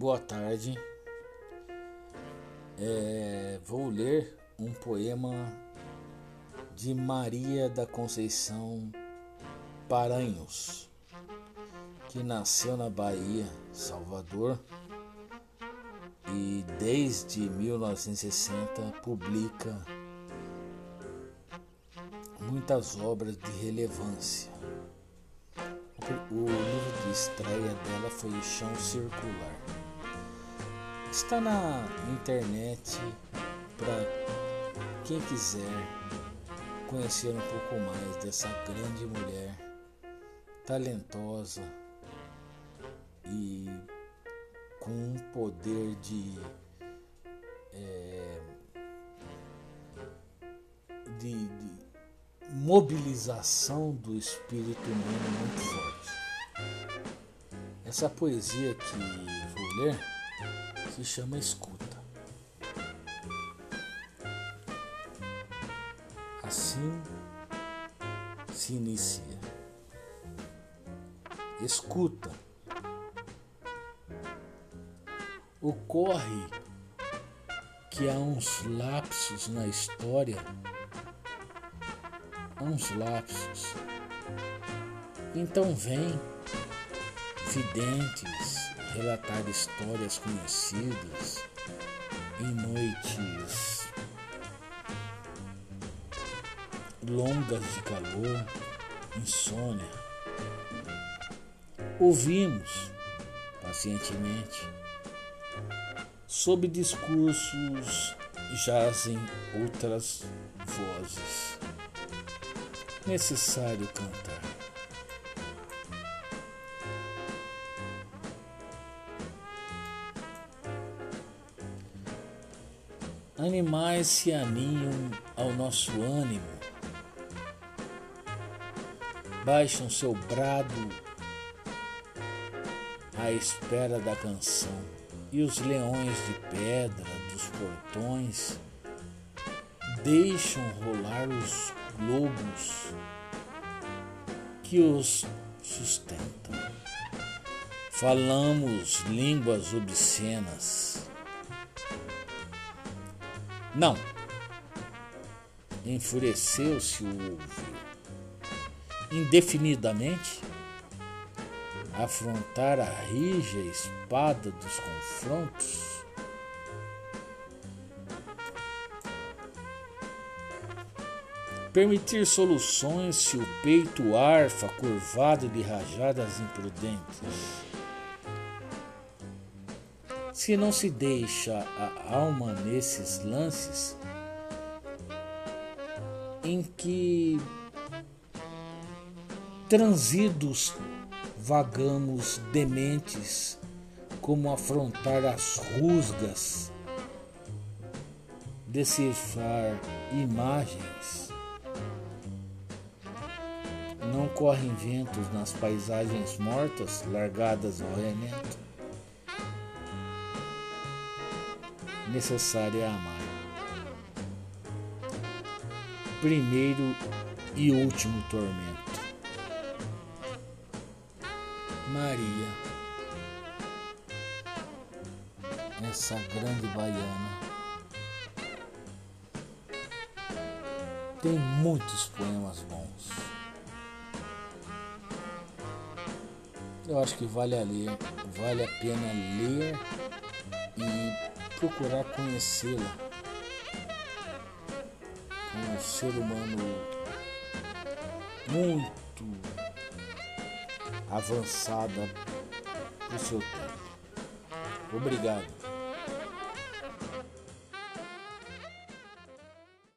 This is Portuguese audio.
Boa tarde. É, vou ler um poema de Maria da Conceição Paranhos, que nasceu na Bahia, Salvador, e desde 1960 publica muitas obras de relevância. O livro de estreia dela foi Chão Circular. Está na internet para quem quiser conhecer um pouco mais dessa grande mulher, talentosa e com um poder de, é, de, de mobilização do espírito humano muito forte. Essa poesia que vou ler se chama Escuta. Assim se inicia. Escuta. Ocorre que há uns lapsos na história uns lapsos. Então vem videntes relatar histórias conhecidas em noites longas de calor, insônia. Ouvimos pacientemente sob discursos jazem outras vozes necessário cantar. Animais se aninham ao nosso ânimo, baixam seu brado à espera da canção, e os leões de pedra dos portões deixam rolar os globos que os sustentam. Falamos línguas obscenas. Não. Enfureceu-se o ouvido. Indefinidamente, afrontar a rija espada dos confrontos permitir soluções se o peito arfa curvado de rajadas imprudentes. Se não se deixa a alma nesses lances em que transidos vagamos dementes, como afrontar as rusgas, decifrar imagens não correm ventos nas paisagens mortas largadas ao remendo. Necessário é amar. Primeiro e último tormento. Maria, essa grande baiana, tem muitos poemas bons. eu acho que vale a ler, vale a pena ler e procurar conhecê-la como um ser humano muito avançada do seu tempo. Obrigado.